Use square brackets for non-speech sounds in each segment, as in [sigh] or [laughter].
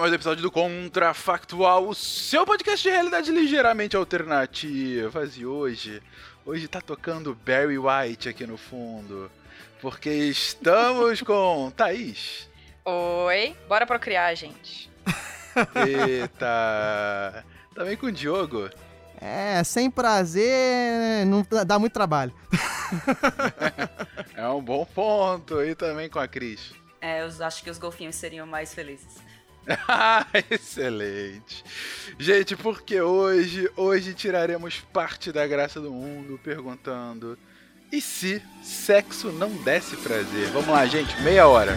A mais um episódio do Contrafactual, o seu podcast de realidade ligeiramente alternativa. E hoje, hoje tá tocando Barry White aqui no fundo, porque estamos [laughs] com Thaís. Oi, bora procriar, gente. Eita! Também com o Diogo. É, sem prazer não dá muito trabalho. [laughs] é um bom ponto. E também com a Cris. É, eu acho que os golfinhos seriam mais felizes. [laughs] Excelente. Gente, porque hoje, hoje tiraremos parte da graça do mundo perguntando: e se sexo não desse prazer? Vamos lá, gente, meia hora.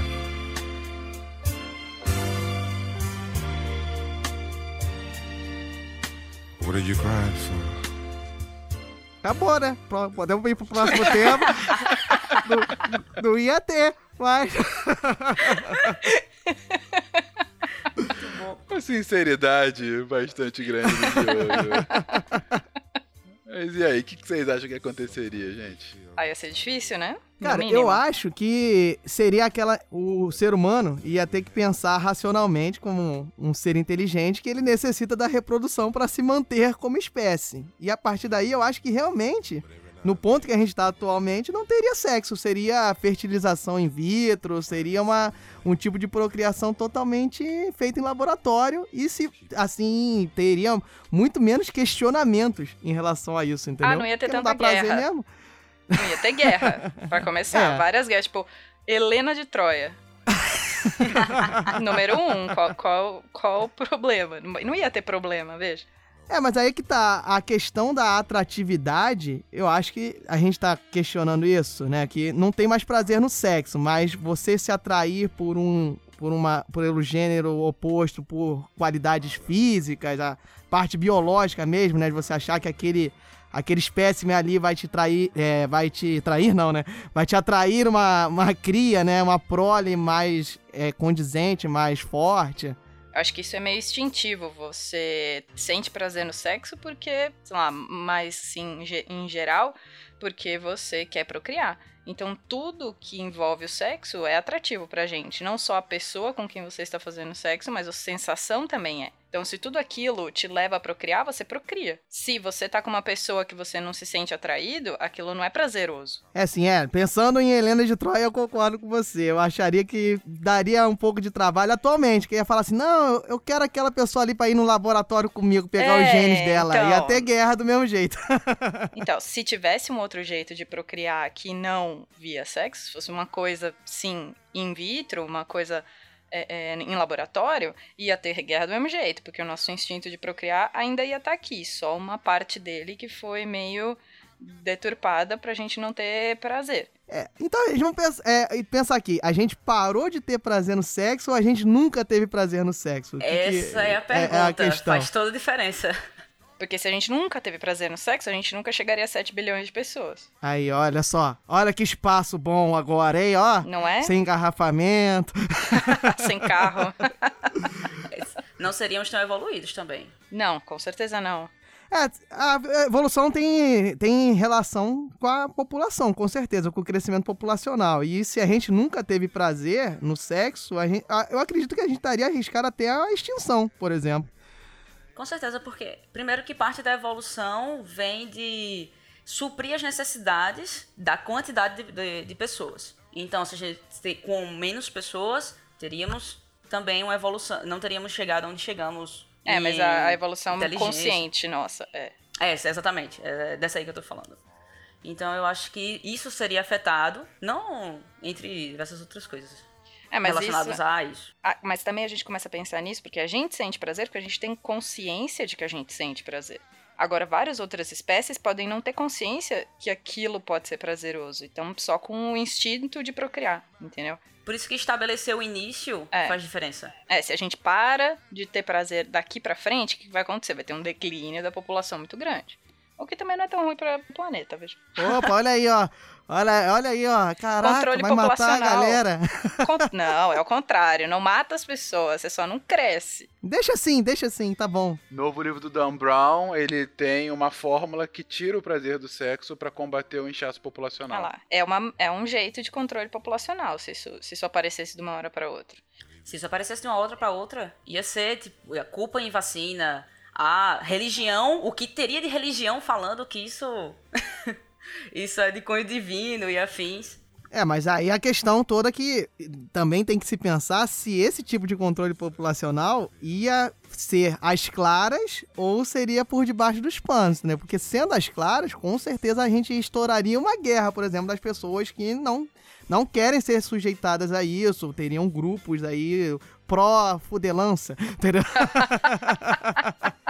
do that. What are you crying for? Acabou, né? Podemos ir pro próximo [laughs] tema. não, não ia ter, mas. Uma sinceridade bastante grande do Diogo. [laughs] Mas e aí, o que, que vocês acham que aconteceria, gente? Aí ia ser difícil, né? Cara, eu acho que seria aquela. O ser humano ia ter que pensar racionalmente como um ser inteligente que ele necessita da reprodução para se manter como espécie. E a partir daí eu acho que realmente. No ponto que a gente está atualmente, não teria sexo, seria fertilização in vitro, seria uma, um tipo de procriação totalmente feito em laboratório e se assim teria muito menos questionamentos em relação a isso, entendeu? Ah, não ia ter Porque tanta não dá guerra. prazer mesmo. Não ia ter guerra, pra [laughs] começar. É. Várias guerras, tipo, Helena de Troia. [laughs] Número um, qual, qual, qual o problema? Não ia ter problema, veja. É, mas aí que tá a questão da atratividade, eu acho que a gente tá questionando isso, né? Que não tem mais prazer no sexo, mas você se atrair por um por uma pelo gênero oposto, por qualidades físicas, a parte biológica mesmo, né? De você achar que aquele aquele espécime ali vai te trair, é, vai te trair não, né? Vai te atrair uma, uma cria, né? Uma prole mais é, condizente, mais forte. Acho que isso é meio instintivo. Você sente prazer no sexo porque, sei lá, mais sim, em geral, porque você quer procriar. Então, tudo que envolve o sexo é atrativo pra gente. Não só a pessoa com quem você está fazendo sexo, mas a sensação também é. Então, se tudo aquilo te leva a procriar, você procria. Se você tá com uma pessoa que você não se sente atraído, aquilo não é prazeroso. É assim, é. Pensando em Helena de Troia, eu concordo com você. Eu acharia que daria um pouco de trabalho atualmente. Que ia falar assim: não, eu quero aquela pessoa ali pra ir no laboratório comigo, pegar É, os genes dela. então. Ia ter guerra do mesmo jeito. [laughs] Então, se tivesse um outro jeito de procriar que não via sexo, se fosse uma coisa, sim, in vitro, uma coisa é, é, em laboratório, ia ter guerra do mesmo jeito, porque o nosso instinto de procriar ainda ia estar aqui, só uma parte dele que foi meio deturpada pra gente não ter prazer. É, então, eles vão pensar, é, e pensar aqui: a gente parou de ter prazer no sexo ou a gente nunca teve prazer no sexo? O que que- Essa é a pergunta. a questão. Faz toda a diferença. Porque se a gente nunca teve prazer no sexo, a gente nunca chegaria a 7 bilhões de pessoas. Aí, olha só. Olha que espaço bom agora, hein? Ó. Não é? Sem engarrafamento. [laughs] Sem carro. [laughs] Não seríamos tão evoluídos também. Não, com certeza não. É, a evolução tem, tem relação com a população, com certeza, com o crescimento populacional. E se a gente nunca teve prazer no sexo, a gente- a- eu acredito que a gente estaria arriscado até a extinção, por exemplo. Com certeza, porque primeiro que parte da evolução vem de suprir as necessidades da quantidade de, de- de pessoas. Então, se a gente tem- com menos pessoas, teríamos também uma evolução. Não teríamos chegado onde chegamos. É, mas a, a evolução consciente nossa, é. É, exatamente. É dessa aí que eu tô falando. Então eu acho que isso seria afetado, não entre diversas outras coisas É, mas relacionadas isso, a isso. Ah, mas também a gente começa a pensar nisso porque a gente sente prazer porque a gente tem consciência de que a gente sente prazer. Agora, várias outras espécies podem não ter consciência que aquilo pode ser prazeroso. Então, só com o instinto de procriar, entendeu? Por isso que estabelecer o início É. faz diferença. É, se a gente para de ter prazer daqui pra frente, o que vai acontecer? Vai ter um declínio da população muito grande. O que também não é tão ruim para o planeta, veja. Opa, olha aí, ó. [laughs] Olha, olha aí, ó. Caraca, Controle vai matar a populacional. galera. [laughs] Não, é o contrário. Não mata as pessoas, você só não cresce. Deixa assim, deixa assim, tá bom. Novo livro do Dan Brown, ele tem uma fórmula que tira o prazer do sexo pra combater o inchaço Olha populacional. lá. É, uma, é um jeito de controle populacional, se isso, se isso aparecesse de uma hora para outra. Se isso aparecesse de uma outra pra outra, ia ser tipo, a culpa em vacina, a religião, o que teria de religião falando que isso [laughs] isso é de cunho divino e afins. É, mas aí a questão toda é que também tem que se pensar se esse tipo de controle populacional ia ser às claras ou seria por debaixo dos panos, né? Porque sendo às claras, com certeza a gente estouraria uma guerra, por exemplo, das pessoas que não, não querem ser sujeitadas a isso, teriam grupos aí pró-fudelança, [laughs] entendeu? [laughs]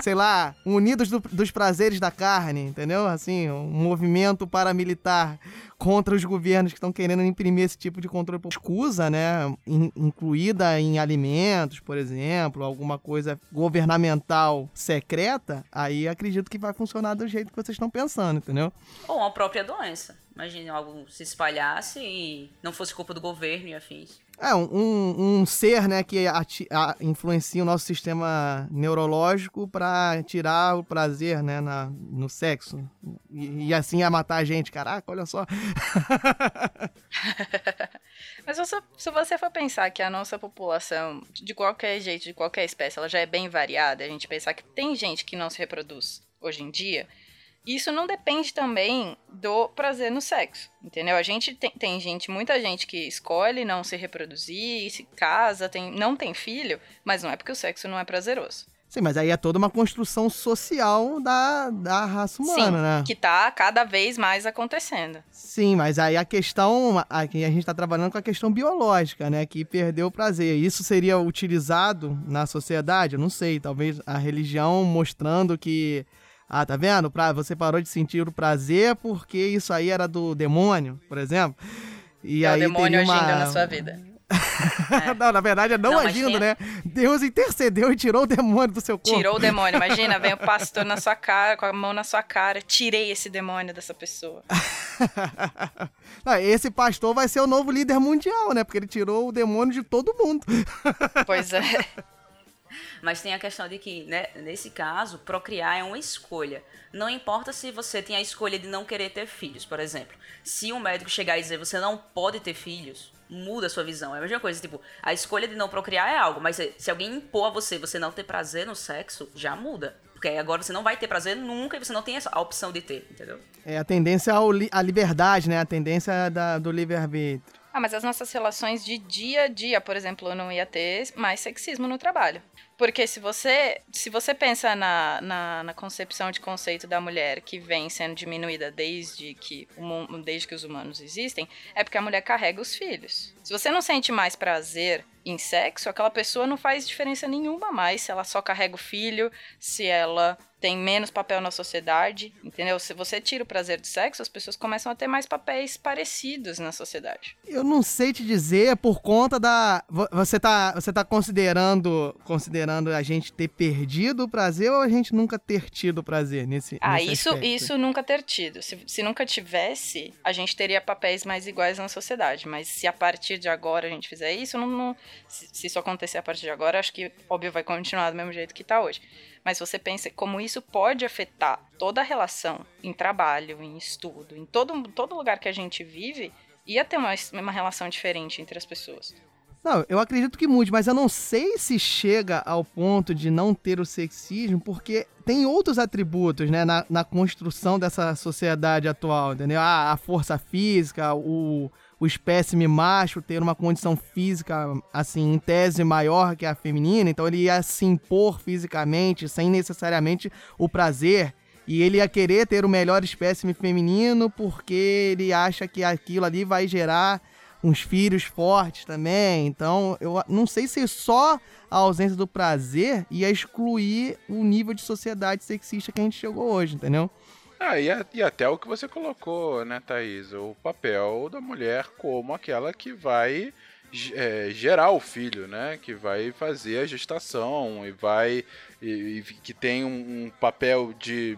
sei lá, unidos do- dos prazeres da carne, entendeu? Assim, um movimento paramilitar contra os governos que estão querendo imprimir esse tipo de controle. Escusa, né? in- incluída em alimentos, por exemplo, alguma coisa governamental secreta, aí acredito que vai funcionar do jeito que vocês estão pensando, entendeu? Ou a própria doença. Imagine algo se espalhasse e não fosse culpa do governo e afins. É, um, um- ser, né, que ati- a- influencia o nosso sistema neurológico pra tirar o prazer, né, na, no sexo. E, e assim ia matar a gente. Caraca, olha só. [laughs] Mas você- se você for pensar que a nossa população, de qualquer jeito, de qualquer espécie, ela já é bem variada, a gente pensar que tem gente que não se reproduz hoje em dia, isso não depende também do prazer no sexo, entendeu? A gente tem, tem gente, muita gente que escolhe não se reproduzir, se casa, tem, não tem filho, mas não é porque o sexo não é prazeroso. Sim, mas aí é toda uma construção social da, da raça humana, Sim, né? que tá cada vez mais acontecendo. Sim, mas aí a questão. Aqui a gente tá trabalhando com a questão biológica, né? Que perdeu o prazer. Isso seria utilizado na sociedade? Eu não sei. Talvez a religião mostrando que. Ah, tá vendo? Pra, você parou de sentir o prazer porque isso aí era do demônio, por exemplo. E é o aí demônio teria uma... agindo na sua vida. [laughs] não, na verdade é não, Não, agindo, né? Deus intercedeu e tirou o demônio do seu corpo. Tirou o demônio, [laughs] imagina, vem o pastor na sua cara, com a mão na sua cara, tirei esse demônio dessa pessoa. [laughs] Não, esse pastor vai ser o novo líder mundial, né? Porque ele tirou o demônio de todo mundo. Pois é. Mas tem a questão de que, né, nesse caso, procriar é uma escolha. Não importa se você tem a escolha de não querer ter filhos, por exemplo. Se um médico chegar e dizer você não pode ter filhos, muda a sua visão. É a mesma coisa, tipo, a escolha de não procriar é algo, mas se, alguém impor a você você não ter prazer no sexo, já muda. Porque agora você não vai ter prazer nunca e você não tem a opção de ter, entendeu? É a tendência ao li- à liberdade, né? A tendência da- do livre-arbítrio. Ah, mas as nossas relações de dia a dia, por exemplo, eu não ia ter mais sexismo no trabalho. Porque se você, se você pensa na, na, na concepção de conceito da mulher que vem sendo diminuída desde que, desde que os humanos existem, é porque a mulher carrega os filhos. Se você não sente mais prazer em sexo, aquela pessoa não faz diferença nenhuma mais se ela só carrega o filho, se ela tem menos papel na sociedade, entendeu? Se você tira o prazer do sexo, as pessoas começam a ter mais papéis parecidos na sociedade. Eu não sei te dizer por conta da. vo- Você tá, você tá considerando, considerando a gente ter perdido o prazer ou a gente nunca ter tido o prazer nesse. Ah, nesse isso, aspecto? isso nunca ter tido. Se, se nunca tivesse, a gente teria papéis mais iguais na sociedade. Mas se a partir de agora a gente fizer isso, não, não- se, se isso acontecer a partir de agora, acho que, óbvio, vai continuar do mesmo jeito que tá hoje. Mas você pensa como isso pode afetar toda a relação em trabalho, em estudo, em todo, todo lugar que a gente vive, ia ter uma, uma relação diferente entre as pessoas. Não, eu acredito que mude, mas eu não sei se chega ao ponto de não ter o sexismo, porque tem outros atributos, né, na, na construção dessa sociedade atual, entendeu? Ah, a força física, o, o espécime macho ter uma condição física, assim, em tese maior que a feminina, então ele ia se impor fisicamente, sem necessariamente o prazer. E ele ia querer ter o melhor espécime feminino porque ele acha que aquilo ali vai gerar uns filhos fortes também. Então, eu não sei se só a ausência do prazer ia excluir o nível de sociedade sexista que a gente chegou hoje, entendeu? Ah, e, a- e até o que você colocou, né, Thaís? O papel da mulher como aquela que vai é, gerar o filho, né? Que vai fazer a gestação e vai. e- e que tem um, um papel de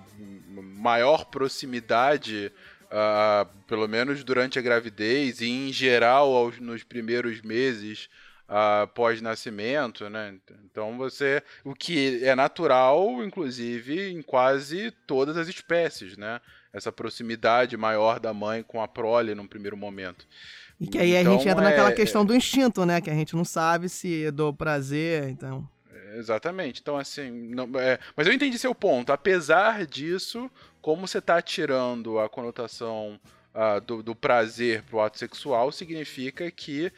maior proximidade. ah, pelo menos durante a gravidez e em geral aos- nos primeiros meses ah, pós-nascimento, né? Então você, o que é natural, inclusive, em quase todas as espécies, né? Essa proximidade maior da mãe com a prole num primeiro momento. E que aí a Então, gente entra naquela é- questão do instinto, né? Que a gente não sabe se é do prazer, então. Exatamente. Então, assim. não- é, mas eu entendi seu ponto. Apesar disso, como você está tirando a conotação ah, do, do prazer pro ato sexual, significa que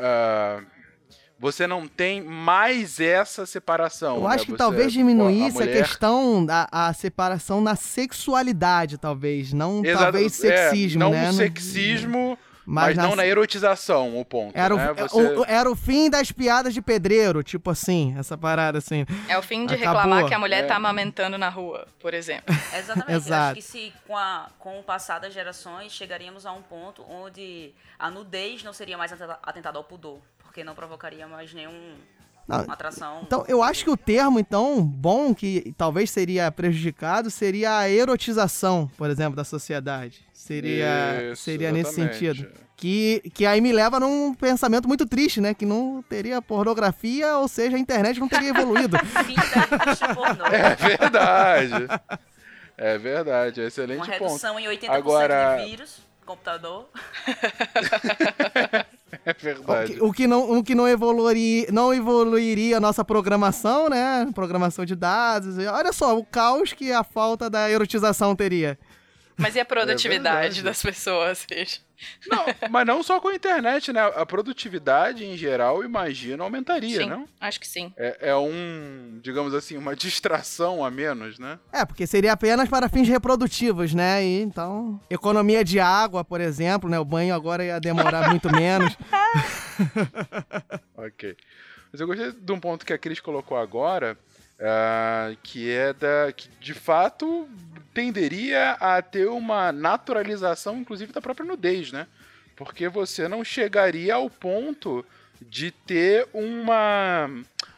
ah, você não tem mais essa separação. Eu né? acho que Você- talvez diminuísse a, mulher- questão da a separação na sexualidade, talvez. Não Exato, talvez é, sexismo, não né? sexismo, mas, na- não na erotização, o ponto. Era o, né? é, Você- o- era o fim das piadas de pedreiro, tipo assim, essa parada assim. É o fim de Acabou. reclamar que a mulher É. tá amamentando na rua, por exemplo. [laughs] Exatamente. Eu Exato. acho que se com, a, com o passar das gerações chegaríamos a um ponto onde a nudez não seria mais atenta- atentada ao pudor, porque não provocaria mais nenhum Não, uma atração. Então, eu acho que o termo, então, bom, que talvez seria prejudicado, seria a erotização, por exemplo, da sociedade. Seria, Isso, seria nesse sentido. Que, que aí me leva num pensamento muito triste, né? Que não teria pornografia, ou seja, a internet não teria evoluído. [laughs] É verdade. É verdade, é excelente Uma ponto. redução em 80% Agora- de vírus, computador. [laughs] É O verdade. que, o que não, o que não, evoluiria, não evoluiria a nossa programação, né? Programação de dados. E Olha só, o caos que a falta da erotização teria. Mas e a [laughs] produtividade verdade. das pessoas, seja? Não, mas não só com a internet, né? A produtividade em geral, imagino, aumentaria, Sim, não? acho que sim. É, é um, digamos assim, uma [laughs] distração a menos, né? É, porque seria apenas para fins reprodutivos, né? E, então, economia de água, por exemplo, né? O banho agora ia demorar [laughs] muito menos. Ok. Mas eu gostei de um ponto que a Cris colocou agora, ah, que é da. que de fato tenderia a ter uma naturalização, inclusive, da própria nudez, né? Porque você não chegaria ao ponto de ter uma.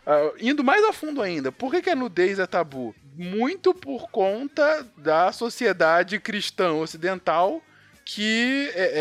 ah, indo mais a fundo ainda, por que, que a nudez é tabu? Muito por conta da sociedade cristã ocidental que é,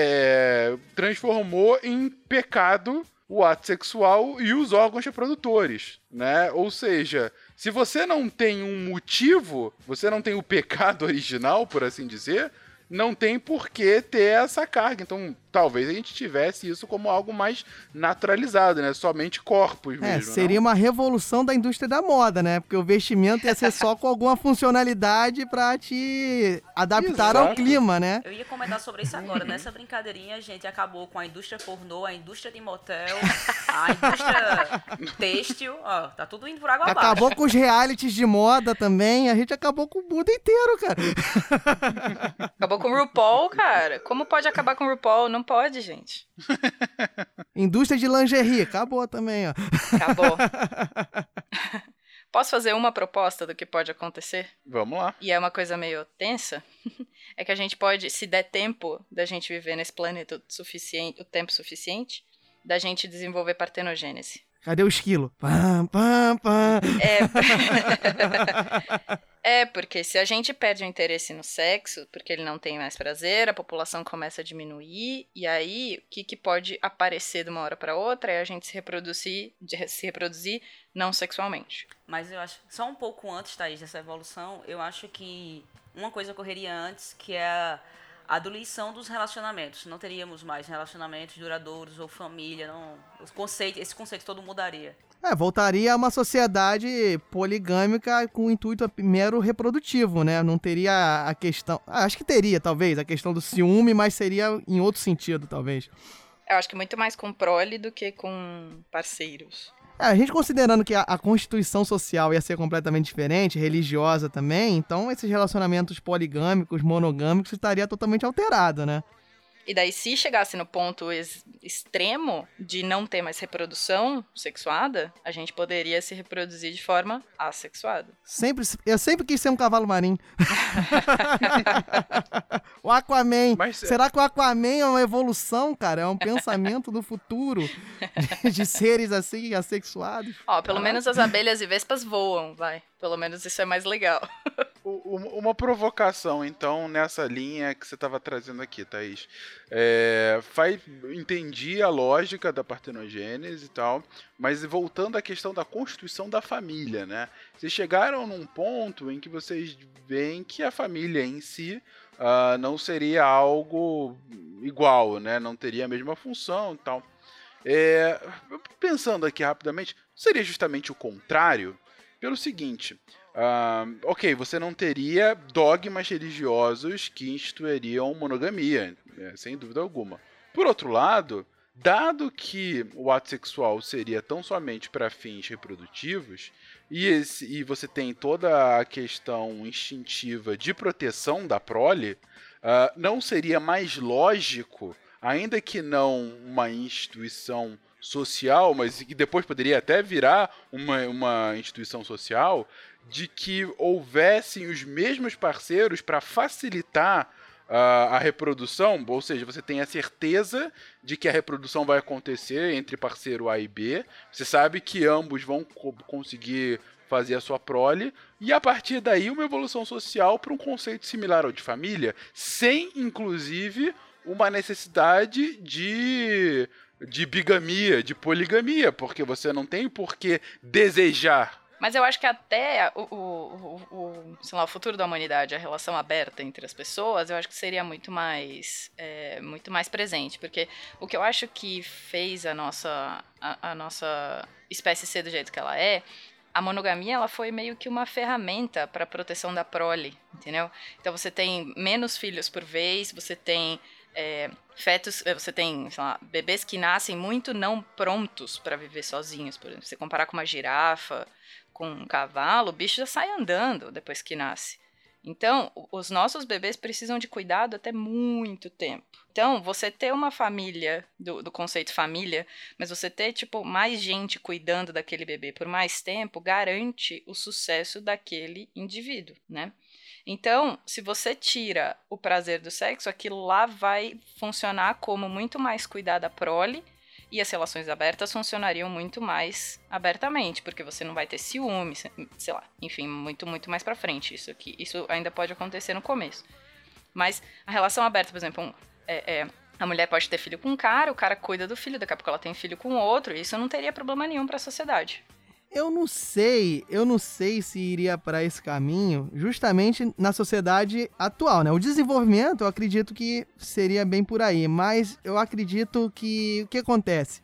é, transformou em pecado o ato sexual e os órgãos reprodutores, né? Ou seja, se você não tem um motivo, você não tem o pecado [laughs] original, por assim dizer, não tem por que ter essa carga. Então, talvez a gente tivesse isso como algo mais naturalizado, né? Somente corpos É, mesmo. seria não? uma revolução da indústria da moda, né? Porque o vestimento ia ser só com alguma funcionalidade pra te adaptar ao Exato. clima, né? Eu ia comentar sobre isso agora. Nessa brincadeirinha, a gente acabou com a indústria pornô, a indústria de motel, a indústria têxtil. Ó, tá tudo indo por água abaixo. Acabou com os realities de moda também, a gente acabou com o mundo inteiro, cara. Acabou com o RuPaul, cara. Como pode acabar com o RuPaul? Não pode, gente. [laughs] Indústria de lingerie, acabou também, ó. Acabou. [laughs] Posso fazer uma proposta do que pode acontecer? Vamos lá. E é uma coisa meio tensa. [laughs] É que a gente pode, se der tempo da gente viver nesse planeta o suficiente, o tempo suficiente, da gente desenvolver partenogênese. Cadê o esquilo? Pam, pam, pam. [laughs] É, porque se a gente perde o interesse no sexo, porque ele não tem mais prazer, a população começa a diminuir, e aí o que, que pode aparecer de uma hora para outra é a gente se reproduzir, de- se reproduzir não sexualmente. Mas eu acho, só um pouco antes, Thaís, dessa evolução, eu acho que uma coisa ocorreria antes, que é a a diluição dos relacionamentos. Não teríamos mais relacionamentos duradouros ou família, não. Os conceitos, esse conceito todo mudaria. É, voltaria a uma sociedade poligâmica com intuito mero reprodutivo, né? Não teria a questão. ah, Acho que teria, talvez, a questão do ciúme, mas seria em outro sentido, talvez. Eu acho que muito mais com prole do que com parceiros. É, a gente considerando que a, a constituição social ia ser completamente diferente, religiosa também, então esses relacionamentos poligâmicos, monogâmicos, estaria totalmente alterado, né? E daí, se chegasse no ponto ex- extremo de não ter mais reprodução sexuada, a gente poderia se reproduzir de forma assexuada. Sempre, eu sempre quis ser um cavalo marinho. [laughs] o Aquaman. Mas- Será que o Aquaman é uma evolução, cara? É um pensamento do futuro de, de seres assim, assexuados? Ó, pelo menos as abelhas e vespas voam, vai. Pelo menos isso é mais legal. [laughs] Uma provocação, então, nessa linha que você estava trazendo aqui, Thaís. É, faz, entendi a lógica da partenogênese e tal, mas voltando à questão da constituição da família, né? Vocês chegaram num ponto em que vocês veem que a família em si ah, não seria algo igual, né? Não teria a mesma função e tal. É, pensando aqui rapidamente, seria justamente o contrário? Pelo seguinte, ah, ok, você não teria dogmas religiosos que instituiriam monogamia, né, sem dúvida alguma. Por outro lado, dado que o ato sexual seria tão somente para fins reprodutivos, e, esse- e você tem toda a questão instintiva de proteção da prole, ah, não seria mais lógico, ainda que não uma instituição social, mas que depois poderia até virar uma, uma instituição social, de que houvessem os mesmos parceiros para facilitar ah, a reprodução, ou seja, você tem a certeza de que a reprodução vai acontecer entre parceiro A e B, você sabe que ambos vão co- conseguir fazer a sua prole, e a partir daí uma evolução social para um conceito similar ao de família, sem inclusive uma necessidade de, de bigamia, de poligamia, porque você não tem por que desejar Mas eu acho que até o, o, o, o, sei lá, o futuro da humanidade, a relação aberta entre as pessoas, eu acho que seria muito mais, é, muito mais presente. Porque o que eu acho que fez a nossa, a, a nossa espécie ser do jeito que ela é, a monogamia ela foi meio que uma ferramenta para proteção da prole, entendeu? Então você tem menos filhos por vez, você tem é, fetos, é, você tem, sei lá, bebês que nascem muito não prontos para viver sozinhos, por exemplo. Se você comparar com uma girafa, com um cavalo, o bicho já sai andando depois que nasce. Então, os nossos bebês precisam de cuidado até muito tempo. Então, você ter uma família, do, do conceito família, mas você ter, tipo, mais gente cuidando daquele bebê por mais tempo, garante o sucesso daquele indivíduo, né? Então, se você tira o prazer do sexo, aquilo lá vai funcionar como muito mais cuidar da prole e as relações abertas funcionariam muito mais abertamente, porque você não vai ter ciúme, se- sei lá, enfim, muito, muito mais pra frente. Isso aqui, isso ainda pode acontecer no começo. Mas a relação aberta, por exemplo, um- é- é, a mulher pode ter filho com um cara, o cara cuida do filho, daqui a pouco ela tem filho com outro, e isso não teria problema nenhum pra sociedade. Eu não sei, eu não sei se iria para esse caminho, justamente na sociedade atual, né? O desenvolvimento, eu acredito que seria bem por aí, mas eu acredito que o que acontece?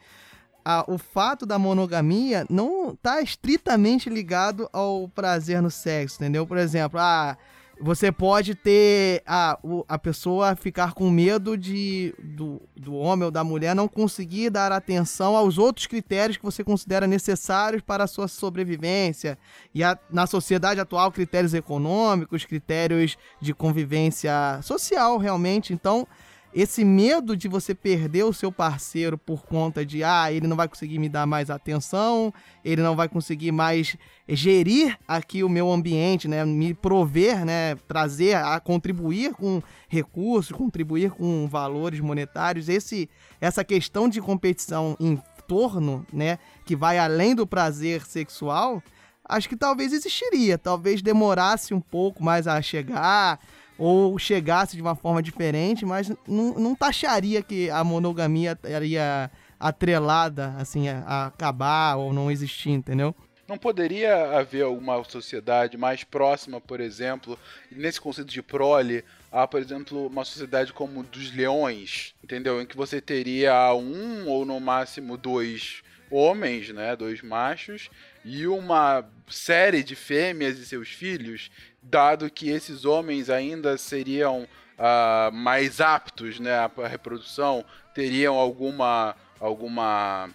Ah, o fato da monogamia não está estritamente ligado ao prazer no sexo, entendeu? Por exemplo, ah, você pode ter a, a pessoa ficar com medo de do, do homem ou da mulher não conseguir dar atenção aos outros critérios que você considera necessários para a sua sobrevivência. E a, na sociedade atual, critérios econômicos, critérios de convivência social, realmente. Então, esse medo de você perder o seu parceiro por conta de, ah, ele não vai conseguir me dar mais atenção, ele não vai conseguir mais gerir aqui o meu ambiente, né, me prover, né, trazer, a contribuir com recursos, contribuir com valores monetários, esse essa questão de competição em torno, né, que vai além do prazer sexual, acho que talvez existiria, talvez demorasse um pouco mais a chegar, ou chegasse de uma forma diferente, mas não, não taxaria que a monogamia estaria atrelada assim a, acabar ou não existir, entendeu? Não poderia haver alguma sociedade mais próxima, por exemplo, nesse conceito de prole, a, por exemplo, uma sociedade como dos leões, entendeu? Em que você teria um ou no máximo dois homens, né, dois machos, e uma série de fêmeas e seus filhos, dado que esses homens ainda seriam uh, mais aptos né, à reprodução, teriam alguma, alguma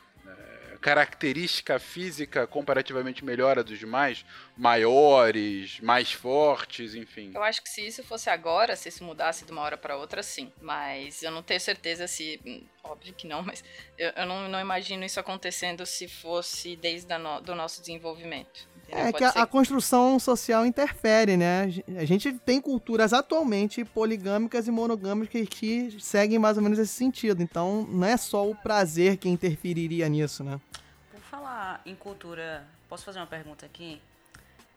característica física comparativamente melhor a dos demais, maiores, mais fortes, enfim. Eu acho que se isso fosse agora, se isso mudasse de uma hora para outra, sim. Mas eu não tenho certeza se. Óbvio que não, mas eu, eu não, não imagino isso acontecendo se fosse desde no, do nosso desenvolvimento. É que a, a, construção social interfere, né? A gente tem culturas atualmente poligâmicas e monogâmicas que seguem mais ou menos esse sentido. Então, não é só o prazer que interferiria nisso, né? Por falar em cultura, posso fazer uma pergunta aqui?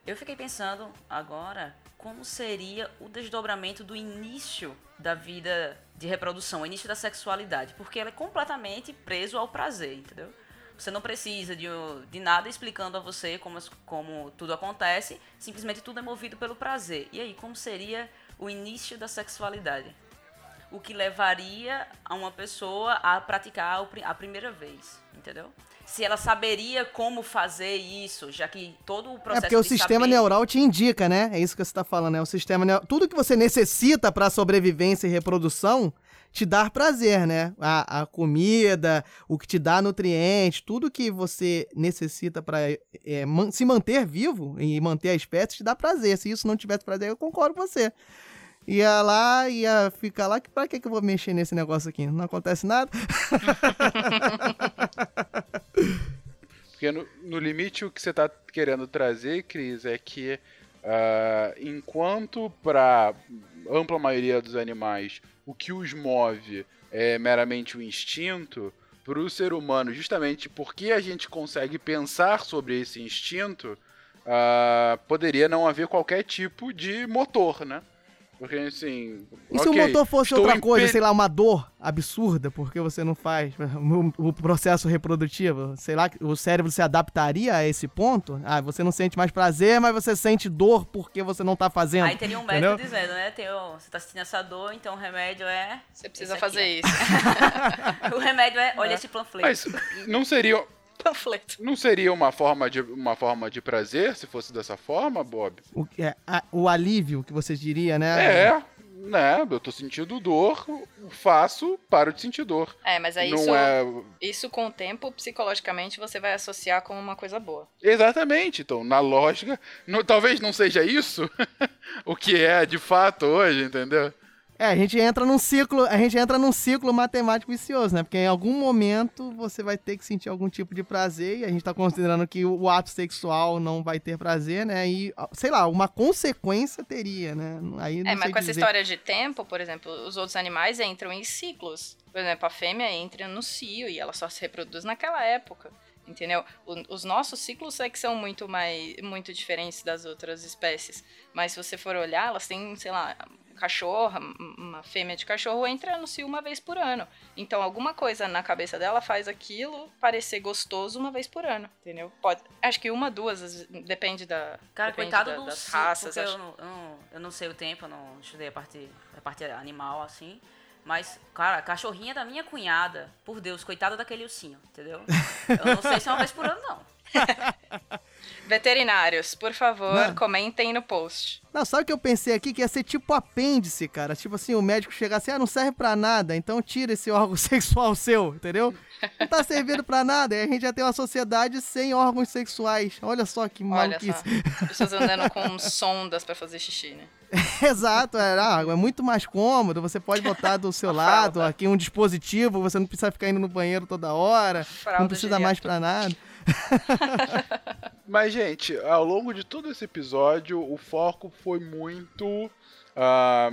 Eu fiquei pensando agora como seria o desdobramento do início da vida de reprodução, o início da sexualidade, porque ela é completamente preso ao prazer, entendeu? Você não precisa de, de nada explicando a você como, como tudo acontece, simplesmente tudo é movido pelo prazer. E aí, como seria o início da sexualidade? O que levaria a uma pessoa a praticar a primeira vez, entendeu? Se ela saberia como fazer isso, já que todo o processo. É porque o sistema saber... neural te indica, né? É isso que você está falando, né? O sistema neural. Tudo que você necessita para sobrevivência e reprodução te dar prazer, né? A, a comida, o que te dá nutrientes, tudo que você necessita para é, man se manter vivo e manter a espécie te dá prazer. Se isso não tivesse prazer, eu concordo com você. Ia lá, ia ficar lá, pra que, que eu vou mexer nesse negócio aqui? Não acontece nada? [laughs] Porque no, no, limite o que você está querendo trazer, Cris, é que uh, enquanto para ampla maioria dos animais o que os move é meramente o instinto, para o ser humano, justamente porque a gente consegue pensar sobre esse instinto, uh, poderia não haver qualquer tipo de motor, né? Porque assim. E se o motor fosse outra coisa, sei lá, uma dor absurda, porque você não faz [laughs] o, processo reprodutivo? Sei lá, o cérebro se adaptaria a esse ponto? Ah, você não sente mais prazer, mas você sente dor porque você não tá fazendo. Aí teria um médico dizendo, né? Tem, você tá sentindo essa dor, então o remédio é. Você precisa fazer isso. [laughs] o remédio é, olha é. esse panfleto. Mas não seria panfleto. Não seria uma forma de, uma forma de prazer se fosse dessa forma, Bob? O, é, a, o alívio que você diria, né? É, né? Eu tô sentindo dor, faço, paro de sentir dor. É, mas aí não isso, é... isso com o tempo, psicologicamente, você vai associar como uma coisa boa. Exatamente. Então, na lógica, não, talvez não seja isso [laughs] o que é de fato hoje, entendeu? É, a gente entra num ciclo, a gente entra num ciclo matemático vicioso, né? Porque em algum momento você vai ter que sentir algum tipo de prazer e a gente tá considerando que o ato sexual não vai ter prazer, né? E, sei lá, uma consequência teria, né? Aí é, mas com dizer. essa história de tempo, por exemplo, os outros animais entram em ciclos. Por exemplo, a fêmea entra no cio e ela só se reproduz naquela época entendeu? O, os nossos ciclos é que são muito mais muito diferentes das outras espécies, mas se você for olhar, elas têm, sei lá, cachorra, uma fêmea de cachorro entra no cio uma vez por ano. Então alguma coisa na cabeça dela faz aquilo parecer gostoso uma vez por ano, entendeu? Pode, acho que uma, duas, depende da Cara, depende coitado da- do das cio, raças. eu não, eu, não, eu não sei o tempo, eu não estudei a parte, a parte animal, assim. Mas, cara, a cachorrinha da minha cunhada, por Deus, coitada daquele ursinho, entendeu? Eu não sei se é uma vez por ano, não. [laughs] Veterinários, por favor, Não. comentem no post. Não, sabe o que eu pensei aqui? Que ia ser tipo apêndice, cara. Tipo assim, o médico chegar assim, ah, não serve pra nada, então tira esse órgão [laughs] sexual seu, entendeu? Não tá servindo pra nada. Aí a gente já tem uma sociedade sem órgãos sexuais. Olha só que Olha maluquice. só, as pessoas andando com sondas pra fazer xixi, né? [laughs] Exato, é, ah, é muito mais cômodo. Você pode botar do seu lado aqui um dispositivo, você não precisa ficar indo no banheiro toda hora, não precisa mais pra nada. [laughs] Mas, gente, ao longo de todo esse episódio, o foco foi muito. ah,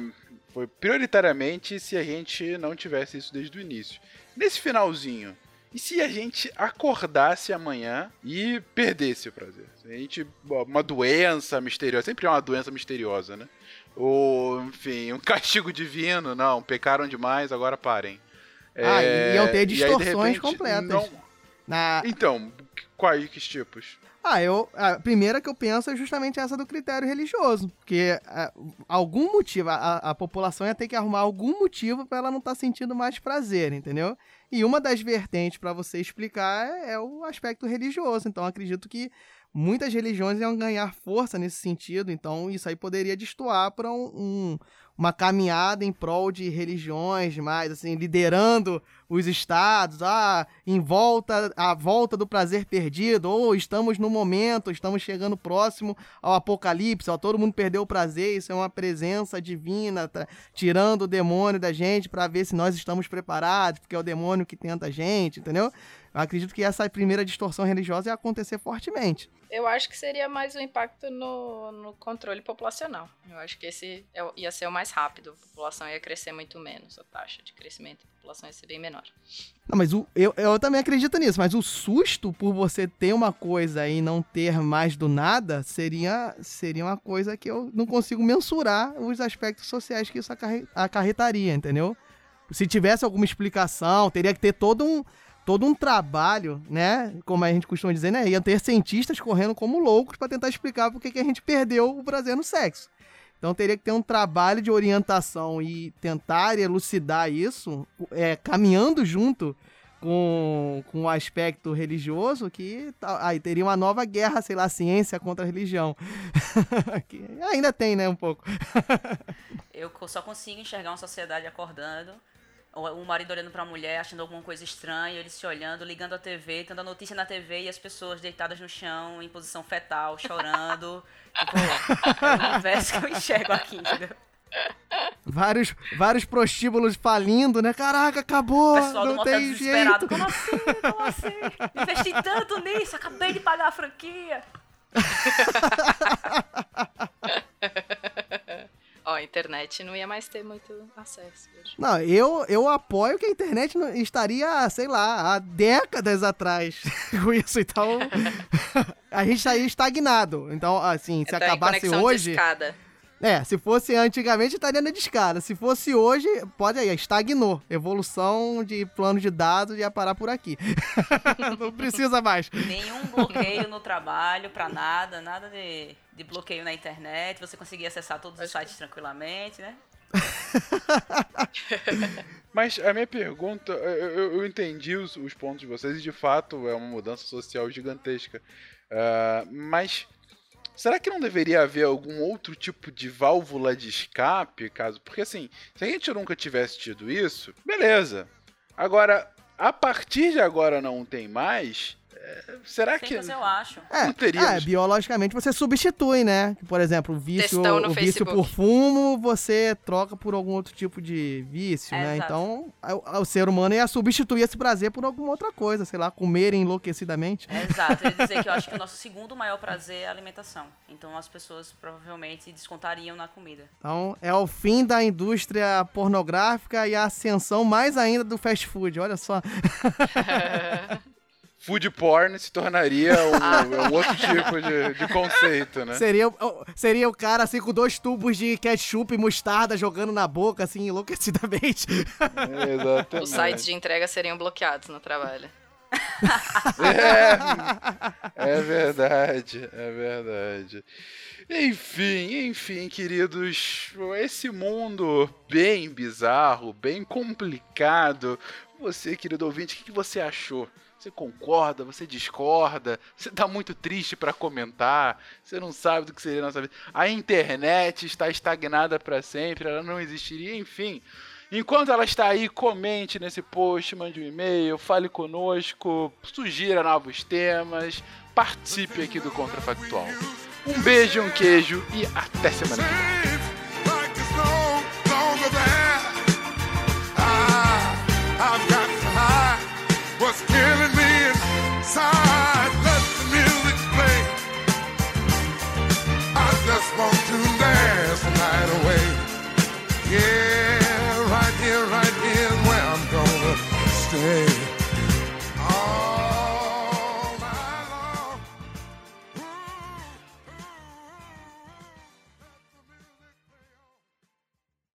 foi prioritariamente se a gente não tivesse isso desde o início. Nesse finalzinho, e se a gente acordasse amanhã e perdesse o prazer? Se a gente. Uma doença misteriosa, sempre é uma doença misteriosa, né? Ou, enfim, um [laughs] castigo divino, não, pecaram demais, agora parem. Ah, É, e iam ter aí, de distorções repente, completas. não- Na... Então, quais tipos? Ah, eu. A primeira que eu penso é justamente essa do critério religioso. Porque ah, algum motivo, a, a população ia ter que arrumar algum motivo pra ela não estar sentindo mais prazer, entendeu? E uma das vertentes pra você explicar é, é o aspecto religioso. Então, acredito que muitas religiões iam ganhar força nesse sentido. Então, isso aí poderia destoar para um, um- uma caminhada em prol de religiões mais, assim, liderando os estados, ah, em volta, a volta do prazer perdido, ou estamos no momento, estamos chegando próximo ao apocalipse, ó, todo mundo perdeu o prazer, isso é uma presença divina, tá, tirando o demônio da gente para ver se nós estamos preparados, porque é o demônio que tenta a gente, entendeu? Eu acredito que essa primeira distorção religiosa ia acontecer fortemente. Eu acho que seria mais um impacto no, no controle populacional. Eu acho que esse é ia ser o mais rápido. A população ia crescer muito menos. A taxa de crescimento da população ia ser bem menor. Não, mas o, eu, eu também acredito nisso, mas o susto por você ter uma coisa e não ter mais do nada seria, seria uma coisa que eu não consigo mensurar os aspectos sociais que isso acarre- acarretaria, entendeu? Se tivesse alguma explicação, teria que ter todo um, todo um trabalho, né? Como a gente costuma dizer, né? Ia ter cientistas correndo como loucos para tentar explicar por que a gente perdeu o prazer no sexo. Então teria que ter um trabalho de orientação e tentar elucidar isso, é, caminhando junto com, com o aspecto religioso, que tá- aí teria uma nova guerra, sei lá, ciência contra a religião. [laughs] Que ainda tem, né, um pouco. [laughs] Eu só consigo enxergar uma sociedade acordando, o marido olhando pra mulher, achando alguma coisa estranha, eles se olhando, ligando a TV, tendo a notícia na TV e as pessoas deitadas no chão, em posição fetal, chorando. [laughs] tipo, é o universo que eu enxergo aqui, entendeu? Vários, vários prostíbulos falindo, né? Caraca, acabou! O pessoal do não motel tem desesperado. jeito. Como assim? Como assim? Investi tanto nisso, acabei de pagar a franquia. [laughs] Internet não ia mais ter muito acesso hoje. Não, eu, eu apoio que a internet estaria, sei lá, há décadas atrás [laughs] com isso. Então, [laughs] a gente estaria estagnado. Então, assim, se em acabasse hoje. discada. É, se fosse antigamente, estaria na discada. Se fosse hoje, pode aí, estagnou. Evolução de plano de dados ia parar por aqui. [laughs] não precisa mais. Nenhum bloqueio no trabalho pra nada, nada de, de bloqueio na internet. Você conseguia acessar todos os sites tranquilamente, né? [laughs] Mas a minha pergunta, eu, eu- entendi os, os pontos de vocês e de fato é uma mudança social gigantesca. Ah, mas será que não deveria haver algum outro tipo de válvula de escape, caso? Porque assim, se a gente nunca tivesse tido isso, beleza. Agora, a partir de agora não tem mais. Será que Simples, eu acho. É, não teríamos? é, biologicamente você substitui, né? Por exemplo, o vício, o vício Facebook. por fumo, você troca por algum outro tipo de vício, É, né? exato. Então, o, o ser humano ia substituir esse prazer por alguma outra coisa, sei lá, comer enlouquecidamente. É exato, eu ia dizer que eu acho que o [laughs] nosso segundo maior prazer é a alimentação. Então as pessoas provavelmente descontariam na comida. Então, é o fim da indústria pornográfica e a ascensão mais ainda do fast food, olha só. [laughs] food porn se tornaria um, [laughs] um outro tipo de, de conceito, né? Seria, o- seria o cara assim com dois tubos de ketchup e mostarda jogando na boca, assim, enlouquecidamente. [laughs] Exatamente. Os sites de entrega seriam bloqueados no trabalho. É, é verdade, é verdade. Enfim, enfim, queridos, esse mundo bem bizarro, bem complicado. Você, querido ouvinte, o que você achou? Você concorda? Você discorda? Você tá muito triste para comentar? Você não sabe do que seria a nossa vida? A internet está estagnada para sempre, ela não existiria, enfim. Enquanto ela está aí, comente nesse post, mande um e-mail, fale conosco, sugira novos temas, participe aqui do Contrafactual. Um beijo, um queijo e até semana que vem.